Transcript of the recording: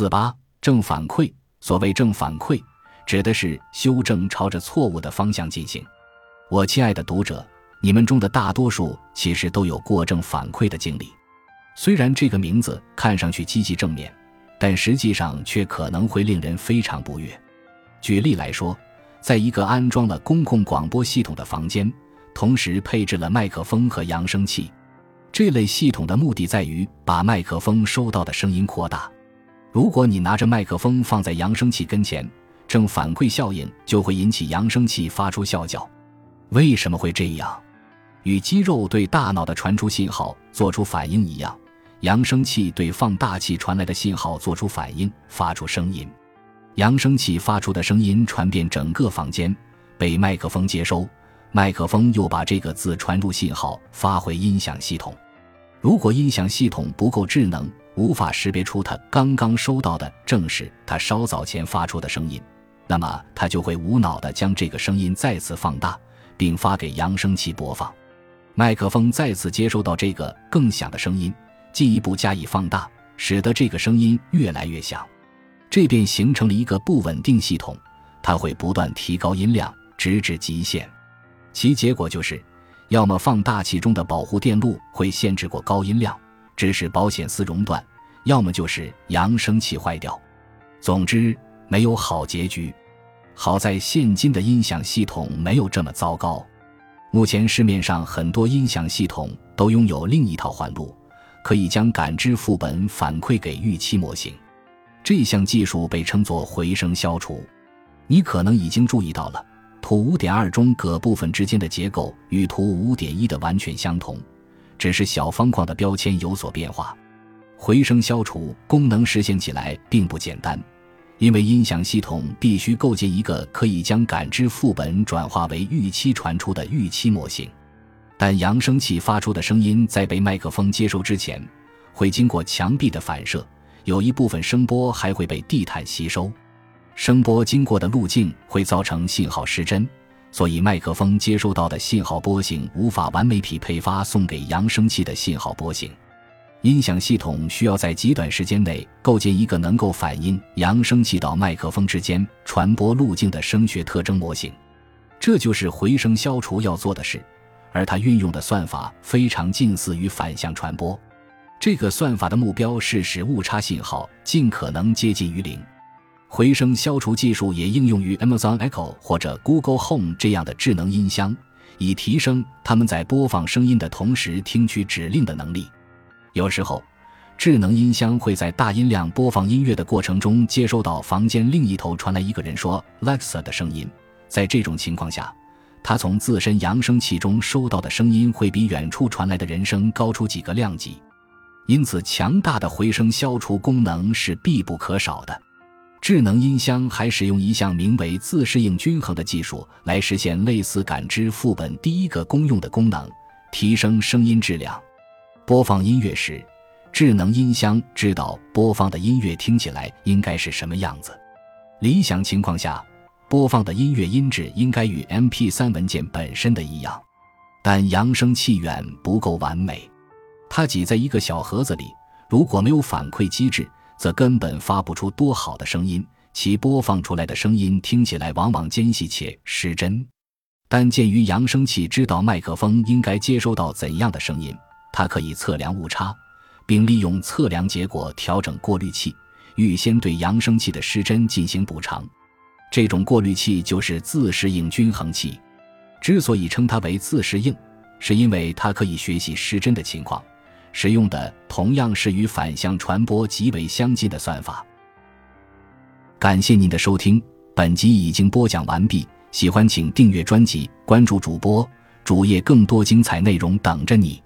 四八正反馈，所谓正反馈，指的是修正朝着错误的方向进行。我亲爱的读者，你们中的大多数其实都有过正反馈的经历，虽然这个名字看上去积极正面，但实际上却可能会令人非常不悦。举例来说，在一个安装了公共广播系统的房间，同时配置了麦克风和扬声器。这类系统的目的在于把麦克风收到的声音扩大。如果你拿着麦克风放在扬声器跟前，正反馈效应就会引起扬声器发出啸叫。为什么会这样？与肌肉对大脑的传出信号做出反应一样，扬声器对放大器传来的信号做出反应，发出声音。扬声器发出的声音传遍整个房间，被麦克风接收。麦克风又把这个字传入信号，发回音响系统。如果音响系统不够智能，无法识别出他刚刚收到的正是他稍早前发出的声音，那么他就会无脑地将这个声音再次放大，并发给扬声器播放。麦克风再次接收到这个更响的声音，进一步加以放大，使得这个声音越来越响，这便形成了一个不稳定系统，它会不断提高音量，直至极限。其结果就是，要么放大器中的保护电路会限制过高音量，致使保险丝熔断；要么就是扬声器坏掉。总之，没有好结局。好在现今的音响系统没有这么糟糕。目前市面上很多音响系统都拥有另一套环路，可以将感知副本反馈给预期模型。这项技术被称作回声消除。你可能已经注意到了。图五点二中各部分之间的结构与图五点一的完全相同，只是小方框的标签有所变化。回声消除功能实现起来并不简单，因为音响系统必须构建一个可以将感知副本转化为预期传出的预期模型。但扬声器发出的声音在被麦克风接收之前，会经过墙壁的反射，有一部分声波还会被地毯吸收。声波经过的路径会造成信号失真，所以麦克风接收到的信号波形无法完美匹配发送给扬声器的信号波形。音响系统需要在极短时间内构建一个能够反映扬声器到麦克风之间传播路径的声学特征模型，这就是回声消除要做的事。而它运用的算法非常近似于反向传播。这个算法的目标是使误差信号尽可能接近于零。回声消除技术也应用于 Amazon Echo 或者 Google Home 这样的智能音箱，以提升他们在播放声音的同时听取指令的能力。有时候，智能音箱会在大音量播放音乐的过程中接收到房间另一头传来一个人说 “Alexa” 的声音。在这种情况下，它从自身扬声器中收到的声音会比远处传来的人声高出几个量级，因此强大的回声消除功能是必不可少的。智能音箱还使用一项名为自适应均衡的技术来实现类似感知副本第一个公用的功能：提升声音质量。播放音乐时，智能音箱知道播放的音乐听起来应该是什么样子。理想情况下，播放的音乐音质应该与 MP3 文件本身的一样。但扬声器远不够完美，它挤在一个小盒子里，如果没有反馈机制。则根本发不出多好的声音，其播放出来的声音听起来往往尖细且失真。但鉴于扬声器知道麦克风应该接收到怎样的声音，它可以测量误差，并利用测量结果调整过滤器，预先对扬声器的失真进行补偿。这种过滤器就是自适应均衡器。之所以称它为自适应，是因为它可以学习失真的情况。使用的同样是与反向传播极为相近的算法。感谢您的收听，本集已经播讲完毕。喜欢请订阅专辑，关注主播主页，更多精彩内容等着你。